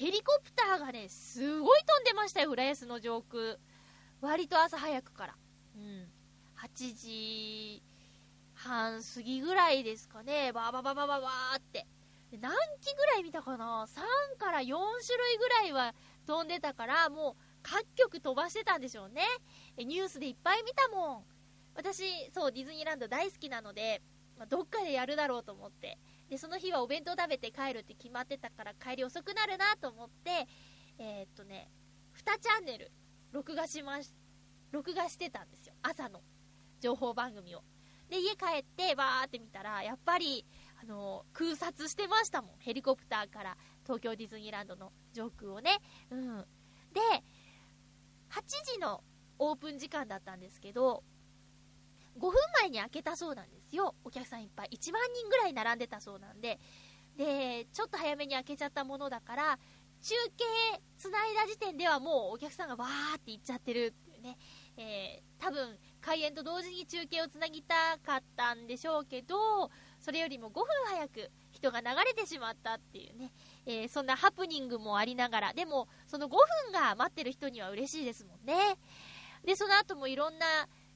ヘリコプターがね、すごい飛んでましたよ、浦安の上空。割と朝早くから。うん。8時半過ぎぐらいですかね、バーバババババーって。何機ぐらい見たかな ?3 から4種類ぐらいは飛んでたから、もう各局飛ばしてたんでしょうね。ニュースでいっぱい見たもん。私、そう、ディズニーランド大好きなので、まあ、どっかでやるだろうと思って。で、その日はお弁当食べて帰るって決まってたから帰り遅くなるなと思って、えー、っとね、2チャンネル、録画しまし、録画してたんですよ。朝の情報番組を。で、家帰って、バーって見たら、やっぱり、あの、空撮してましたもん。ヘリコプターから東京ディズニーランドの上空をね。うん。で、8時のオープン時間だったんですけど、5分前に開けたそうなんですよ。お客さんいっぱい。1万人ぐらい並んでたそうなんで。で、ちょっと早めに開けちゃったものだから、中継繋いだ時点ではもうお客さんがわーって行っちゃってるっていうね。えー、多分、開演と同時に中継をつなぎたかったんでしょうけど、それよりも5分早く人が流れてしまったっていうね、えー、そんなハプニングもありながら、でも、その5分が待ってる人には嬉しいですもんね。で、その後もいろんな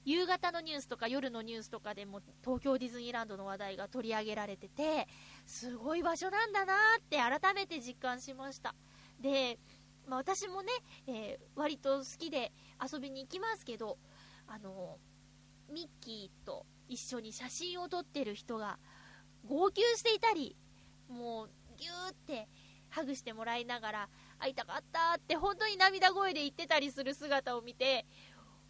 夕方のニュースとか夜のニュースとかでも東京ディズニーランドの話題が取り上げられてて、すごい場所なんだなって改めて実感しました。で、まあ、私もね、えー、割と好きで遊びに行きますけど、あの、ミッキーと一緒に写真を撮ってる人が号泣していたり、もうぎゅーってハグしてもらいながら会いたかったって本当に涙声で言ってたりする姿を見て、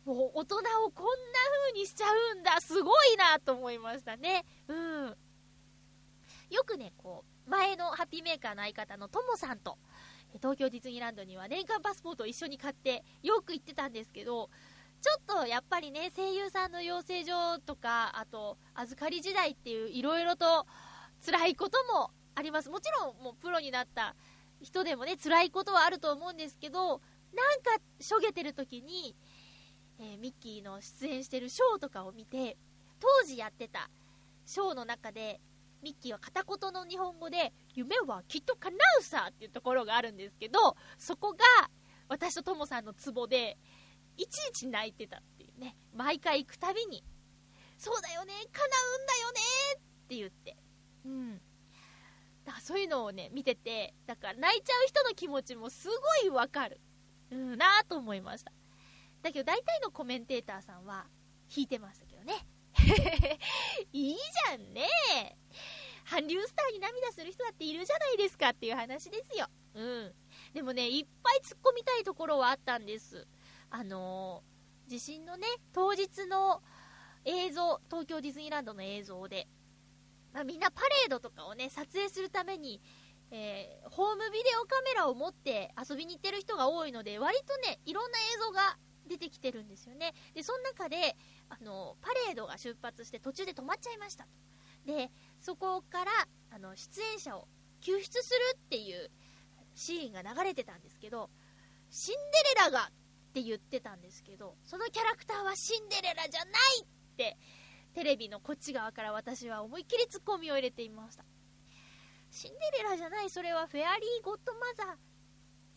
もう大人をこんな風にしちゃうんだ、すごいなと思いましたね。うん。よくね、こう、前のハッピーメーカーの相方のともさんと、東京ディズニーランドには年間パスポートを一緒に買ってよく行ってたんですけど、ちょっとやっぱりね、声優さんの養成所とか、あと、預かり時代っていういろいろと辛いこともあります。もちろん、もうプロになった人でもね、辛いことはあると思うんですけど、なんか、しょげてる時に、えー、ミッキーの出演してるショーとかを見て、当時やってたショーの中で、ミッキーは片言の日本語で、夢はきっと叶うさっていうところがあるんですけど、そこが私とトモさんのツボで、いちいち泣いてたっていうね。毎回行くたびに、そうだよね、叶うんだよねって言って。うん。だからそういうのをね、見てて、だから泣いちゃう人の気持ちもすごいわかる。うん、なぁと思いました。だけど大体のコメンテーターさんは引いてましたけどね。*laughs* いいじゃんね韓流スターに涙する人だっているじゃないですかっていう話ですよ。うん。でもね、いっぱい突っ込みたいところはあったんです。あのー、地震のね、当日の映像、東京ディズニーランドの映像で、まあ、みんなパレードとかをね、撮影するために、えー、ホームビデオカメラを持って遊びに行ってる人が多いので、割とね、いろんな映像が出てきてるんですよね。で、その中で、あの、パレードが出発して途中で止まっちゃいましたと。で、そこから、あの、出演者を救出するっていうシーンが流れてたんですけど、シンデレラがって言ってたんですけど、そのキャラクターはシンデレラじゃないって、テレビのこっち側から私は思いっきりツッコミを入れていました。シンデレラじゃない、それはフェアリーゴッドマザー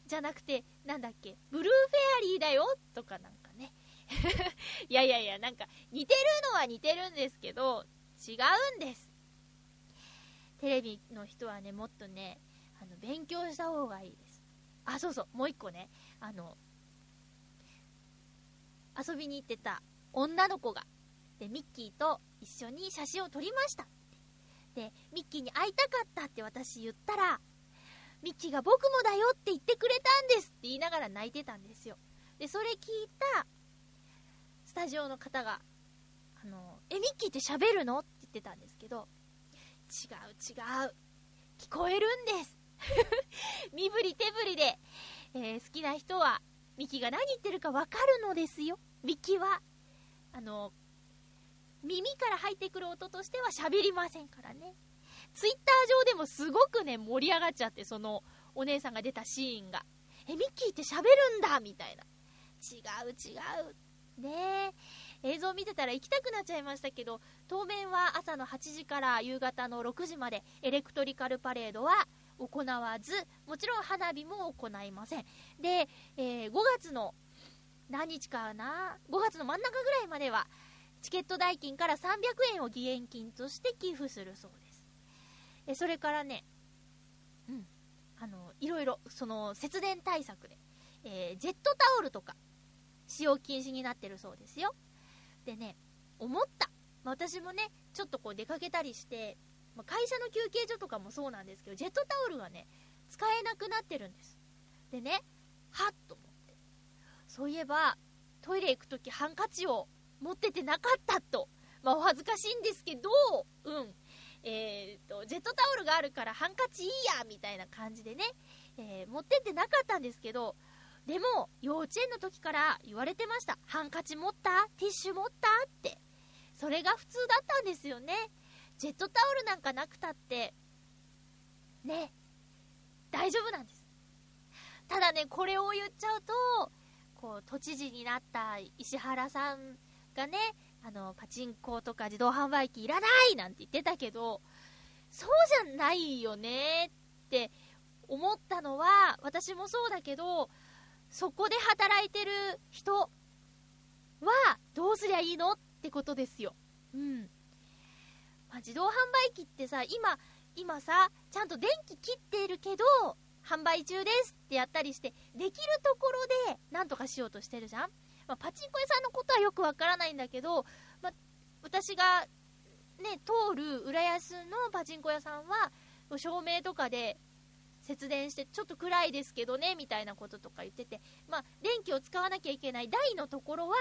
じゃなくて、なんだっけ、ブルーフェアリーだよとかなんかね。*laughs* いやいやいや、なんか似てるのは似てるんですけど、違うんです。テレビの人はね、もっとね、あの、勉強した方がいいです。あ、そうそう、もう一個ね、あの、遊びに行ってた女の子が、で、ミッキーと一緒に写真を撮りました。で、ミッキーに会いたかったって私言ったら、ミッキーが僕もだよって言ってくれたんですって言いながら泣いてたんですよ。で、それ聞いたスタジオの方が、あの、え、ミッキーって喋るのって言ってたんですけど、違う違う。聞こえるんです。*laughs* 身振り手振りで、えー、好きな人は、ミキが何言ってるかわかるのですよ。ミキは、あの、耳から入ってくる音としては喋りませんからね。ツイッター上でもすごくね、盛り上がっちゃって、その、お姉さんが出たシーンが。え、ミッキーって喋るんだみたいな。違う違う。ねえ。映像見てたら行きたくなっちゃいましたけど、当面は朝の8時から夕方の6時までエレクトリカルパレードは行わず、もちろん花火も行いません。で、えー、5月の何日かな ?5 月の真ん中ぐらいまでは、チケット代金から300円を義援金として寄付するそうです。え、それからね、うん、あの、いろいろ、その、節電対策で、えー、ジェットタオルとか、使用禁止になってるそうですよ。でね、思った。まあ、私もね、ちょっとこう出かけたりして、まあ、会社の休憩所とかもそうなんですけど、ジェットタオルがね、使えなくなってるんです。でね、はっと思って。そういえば、トイレ行くときハンカチを持っててなかったと。まあ、お恥ずかしいんですけど、うん。えー、と、ジェットタオルがあるからハンカチいいやみたいな感じでね、えー、持ってってなかったんですけど、でも、幼稚園の時から言われてました。ハンカチ持った？ティッシュ持った？って。それが普通だったんですよね。ジェットタオルなんかなくたって、ね、大丈夫なんです。ただね、これを言っちゃうと、こう、都知事になった石原さんがね、あの、パチンコとか自動販売機いらないなんて言ってたけど、そうじゃないよねって思ったのは、私もそうだけど、そこで働いてる人はどうすりゃいいのってことですよ。うん。まあ、自動販売機ってさ、今、今さ、ちゃんと電気切っているけど、販売中ですってやったりして、できるところで、なんとかしようとしてるじゃんまあ、パチンコ屋さんのことはよくわからないんだけど、まあ、私が、ね、通る浦安のパチンコ屋さんは、照明とかで節電して、ちょっと暗いですけどね、みたいなこととか言ってて、まあ、電気を使わなきゃいけない台のところは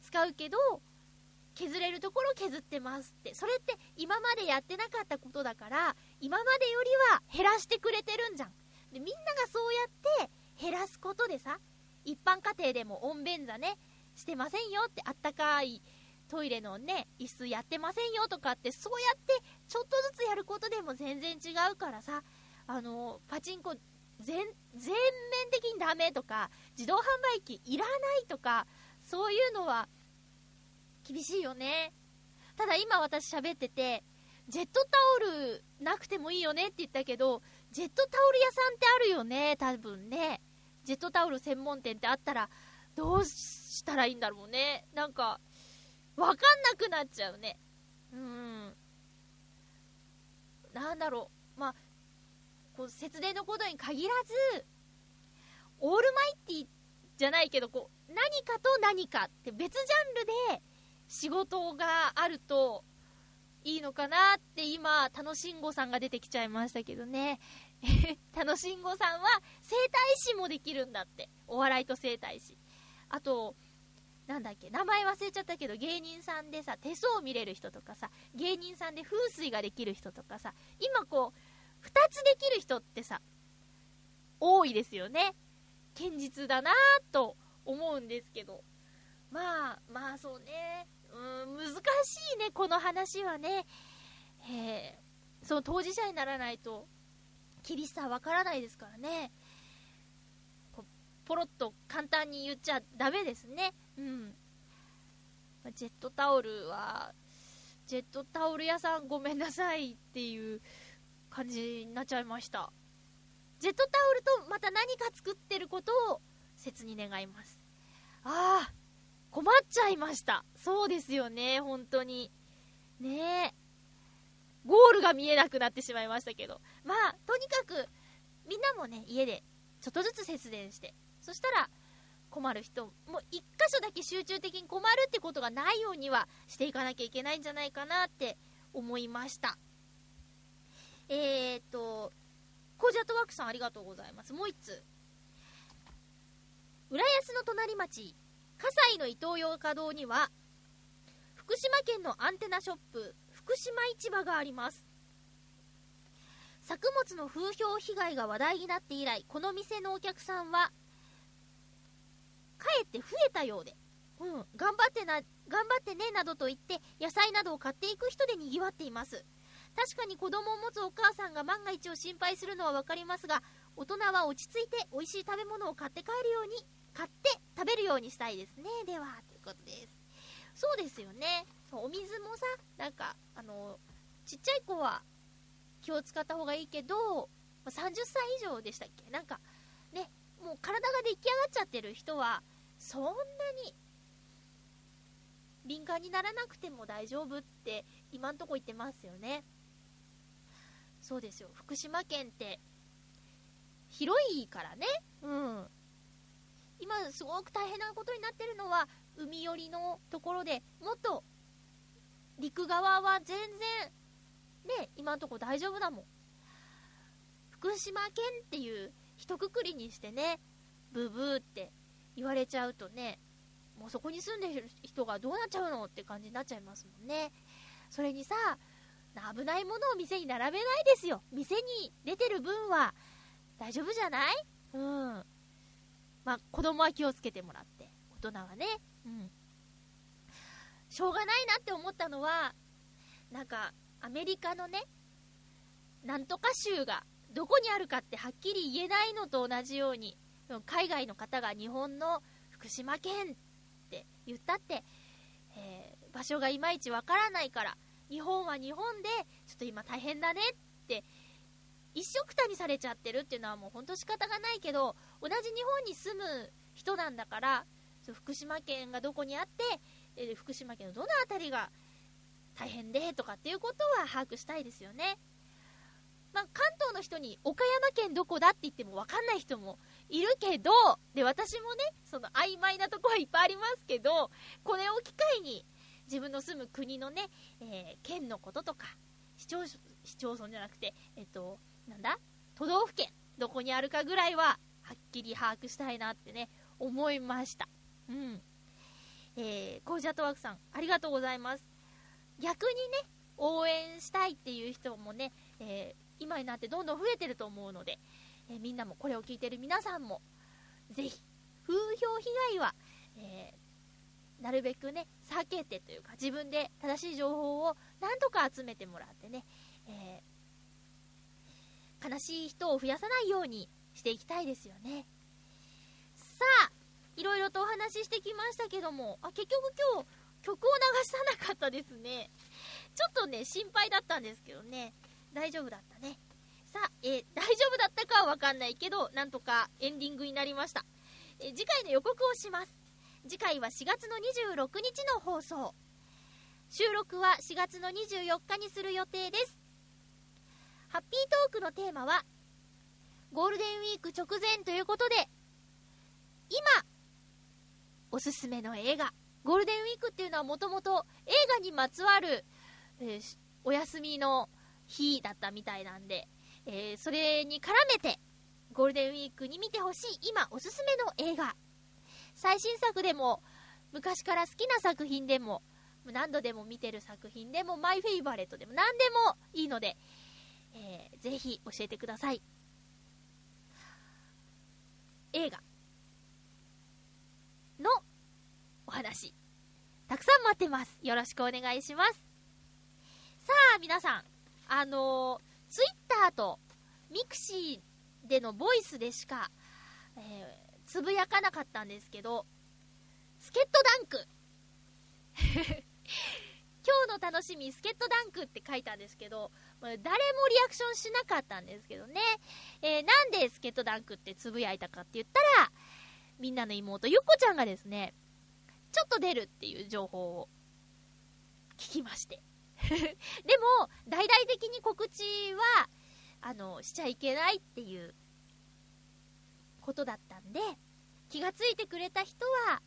使うけど、削れるところ削ってますって。それって今までやってなかったことだから、今までよりは減らしてくれてるんじゃん。で、みんながそうやって減らすことでさ、一般家庭でも温便座ね、してませんよって、あったかいトイレのね、椅子やってませんよとかって、そうやってちょっとずつやることでも全然違うからさ、あの、パチンコ全、全面的にダメとか、自動販売機いらないとか、そういうのは厳しいよね。ただ今私喋ってて、ジェットタオルなくてもいいよねって言ったけど、ジェットタオル屋さんってあるよね、多分ね。ジェットタオル専門店ってあったら、どうしたらいいんだろうね。なんか、わかんなくなっちゃうね。うん。なんだろう。まあ、こう、節電のことに限らず、オールマイティじゃないけど、こう、何かと何かって別ジャンルで仕事があるといいのかなって今、楽しんごさんが出てきちゃいましたけどね。*laughs* 楽しんごさんは整体師もできるんだって。お笑いと整体師。あと、なんだっけ、名前忘れちゃったけど、芸人さんでさ、手相見れる人とかさ、芸人さんで風水ができる人とかさ、今こう、二つできる人ってさ、多いですよね。堅実だなぁと思うんですけど。まあ、まあそうね。うん、難しいね、この話はね。えー、その当事者にならないと、厳しさわからないですからね。ポロッと簡単に言っちゃダメですね。うん。ジェットタオルは、ジェットタオル屋さんごめんなさいっていう感じになっちゃいました。ジェットタオルとまた何か作ってることを切に願います。ああ、困っちゃいました。そうですよね、本当に。ねえ。ゴールが見えなくなってしまいましたけど。まあ、とにかく、みんなもね、家でちょっとずつ節電して、そしたら、困る人もう一箇所だけ集中的に困るってことがないようにはしていかなきゃいけないんじゃないかなって思いました。えーと、コージャットワークさんありがとうございます。もう一つ。浦安の隣町、葛西の伊東洋華堂には、福島県のアンテナショップ、福島市場があります。作物の風評被害が話題になって以来、この店のお客さんは、かえって増えたようで、うん、頑張ってな、頑張ってねなどと言って、野菜などを買っていく人で賑わっています。確かに子供を持つお母さんが万が一を心配するのは分かりますが、大人は落ち着いて美味しい食べ物を買って帰るように、買って食べるようにしたいですね。では、ということです。そうですよね。お水もさ、なんか、あの、ちっちゃい子は気を使った方がいいけど、30歳以上でしたっけ？なんか、ね、もう体が出来上がっちゃってる人は、そんなに敏感にならなくても大丈夫って今んとこ言ってますよね。そうですよ。福島県って広いからね。うん。今すごく大変なことになってるのは海寄りのところでもっと陸側は全然ね、今んとこ大丈夫だもん。福島県っていう一括りにしてね、ブブーって言われちゃうとね、もうそこに住んでる人がどうなっちゃうのって感じになっちゃいますもんね。それにさ、危ないものを店に並べないですよ。店に出てる分は大丈夫じゃない？うん。まあ、子供は気をつけてもらって、大人はね。うん。しょうがないなって思ったのは、なんか、アメリカのね、なんとか州がどこにあるかってはっきり言えないのと同じように、海外の方が日本の福島県って言ったって、えー、場所がいまいちわからないから、日本は日本で、ちょっと今大変だねって、一緒くたにされちゃってるっていうのはもうほんと仕方がないけど、同じ日本に住む人なんだから、福島県がどこにあって、え福島県のどの辺りが大変でとかっていうことは把握したいですよね。まあ、関東の人に岡山県どこだって言っても分かんない人もいるけど、で、私もね、その曖昧なとこはいっぱいありますけど、これを機会に自分の住む国のね、えー、県のこととか、市町市町村じゃなくて、えっと、なんだ？都道府県、どこにあるかぐらいは、はっきり把握したいなってね、思いました。うん。えー、コージャットワークさん、ありがとうございます。逆にね、応援したいっていう人もね、えー、今になってどんどん増えてると思うので、えー、みんなもこれを聞いてる皆さんも、ぜひ、風評被害は、えー、なるべくね、避けてというか、自分で正しい情報をなんとか集めてもらってね、え、悲しい人を増やさないようにしていきたいですよね。さあ、いろいろとお話ししてきましたけども、あ、結局今日、曲を流さなかったですね。ちょっとね、心配だったんですけどね。大丈夫だったね。さあ、え、大丈夫だったかはわかんないけど、なんとかエンディングになりました。え、次回の予告をします。次回は4月の26日の放送。収録は4月の24日にする予定です。ハッピートークのテーマは、ゴールデンウィーク直前ということで、今、おすすめの映画。ゴールデンウィークっていうのはもともと映画にまつわる、えー、お休みの日だったみたいなんで、えー、それに絡めて、ゴールデンウィークに見てほしい今おすすめの映画。最新作でも、昔から好きな作品でも、何度でも見てる作品でも、 my favorite でも何でもいいので、えー、ぜひ教えてください。映画のお話。たくさん待ってます。よろしくお願いします。さあ、皆さん、あのー、ツイッターとミクシーでのボイスでしか、えー、つぶやかなかったんですけど、スケットダンク *laughs* 今日の楽しみ、スケットダンクって書いたんですけど、誰もリアクションしなかったんですけどね。えー、なんでスケットダンクってつぶやいたかって言ったら、みんなの妹、ゆっこちゃんがですね、ちょっと出るっていう情報を聞きまして。*laughs* でも、大々的に告知は、あの、しちゃいけないっていうことだったんで、気がついてくれた人は、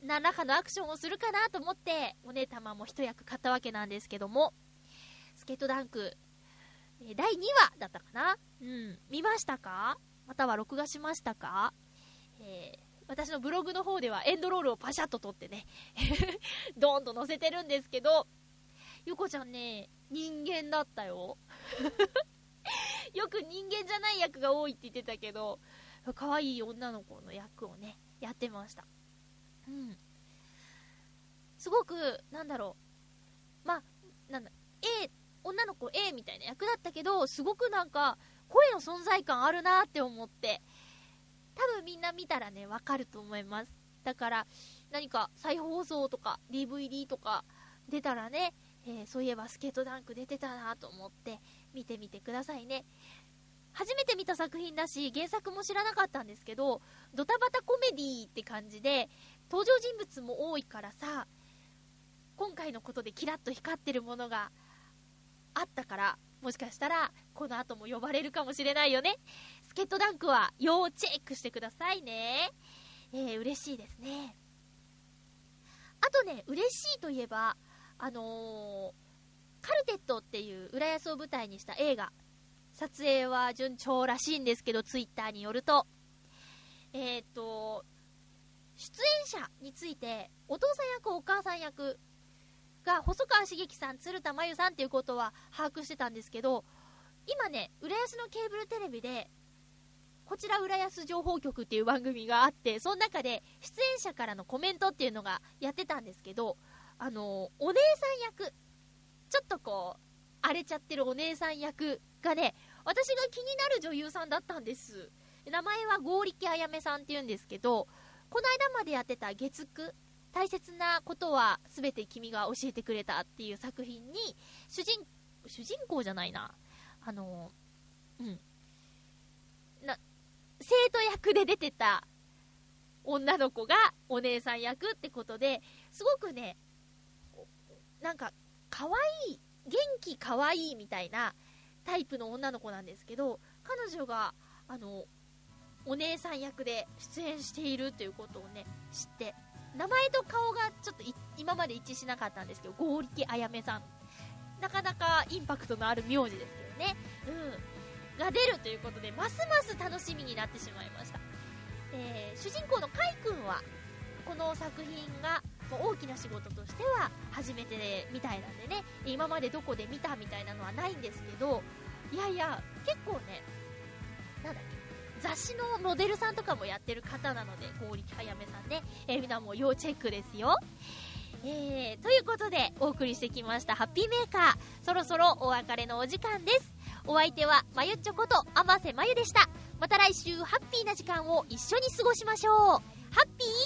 何らかのアクションをするかなと思って、お姉様も一役買ったわけなんですけども、スケートダンク、第2話だったかな？うん。見ましたか？または録画しましたか？えー、私のブログの方ではエンドロールをパシャッと撮ってね *laughs* ドーンと載せてるんですけど、ゆこちゃんね、人間だったよ。*laughs* よく人間じゃない役が多いって言ってたけど、可愛い女の子の役をね、やってました。うん。すごく、なんだろう。ま、なんだ、A、女の子 A みたいな役だったけど、すごくなんか、声の存在感あるなって思って、多分みんな見たらね、わかると思います。だから、何か再放送とか DVD とか出たらね、えー、そういえばスケートダンク出てたなと思って見てみてくださいね。初めて見た作品だし、原作も知らなかったんですけど、ドタバタコメディって感じで、登場人物も多いからさ、今回のことでキラッと光ってるものがあったから、もしかしたら、この後も呼ばれるかもしれないよね。ケートダンクは要チェックしてくださいね。えー、嬉しいですね。あとね、嬉しいといえば、あのー、カルテットっていう浦安を舞台にした映画撮影は順調らしいんですけど、ツイッターによると、えっ、と、出演者について、お父さん役、お母さん役が細川茂樹さん、鶴田真由さんっていうことは把握してたんですけど、今ね、浦安のケーブルテレビで、こちら浦安情報局っていう番組があって、その中で出演者からのコメントっていうのがやってたんですけど、あのお姉さん役、ちょっとこう、荒れちゃってるお姉さん役がね、私が気になる女優さんだったんです。名前は剛力あやめさんって言うんですけど、この間までやってた月9、大切なことは全て君が教えてくれたっていう作品に、主人、主人公じゃないな。あの、うん。生徒役で出てた女の子がお姉さん役ってことで、すごくね、なんか、可愛い、元気可愛いみたいなタイプの女の子なんですけど、彼女が、あの、お姉さん役で出演しているということをね、知って、名前と顔がちょっと今まで一致しなかったんですけど、剛力あやめさん。なかなかインパクトのある名字ですけどね。うん。が出るということで、ますます楽しみになってしまいました。えー、主人公のカイ君は、この作品が大きな仕事としては初めてみたいなんでね、今までどこで見たみたいなのはないんですけど、いやいや、結構ね、なんだっけ、雑誌のモデルさんとかもやってる方なので、剛力早めさんね、えー、みんなも要チェックですよ。えー、ということで、お送りしてきました、ハッピーメーカー。そろそろお別れのお時間です。お相手は、まゆっちょこと、あませまゆでした。また来週、ハッピーな時間を一緒に過ごしましょう。ハッピー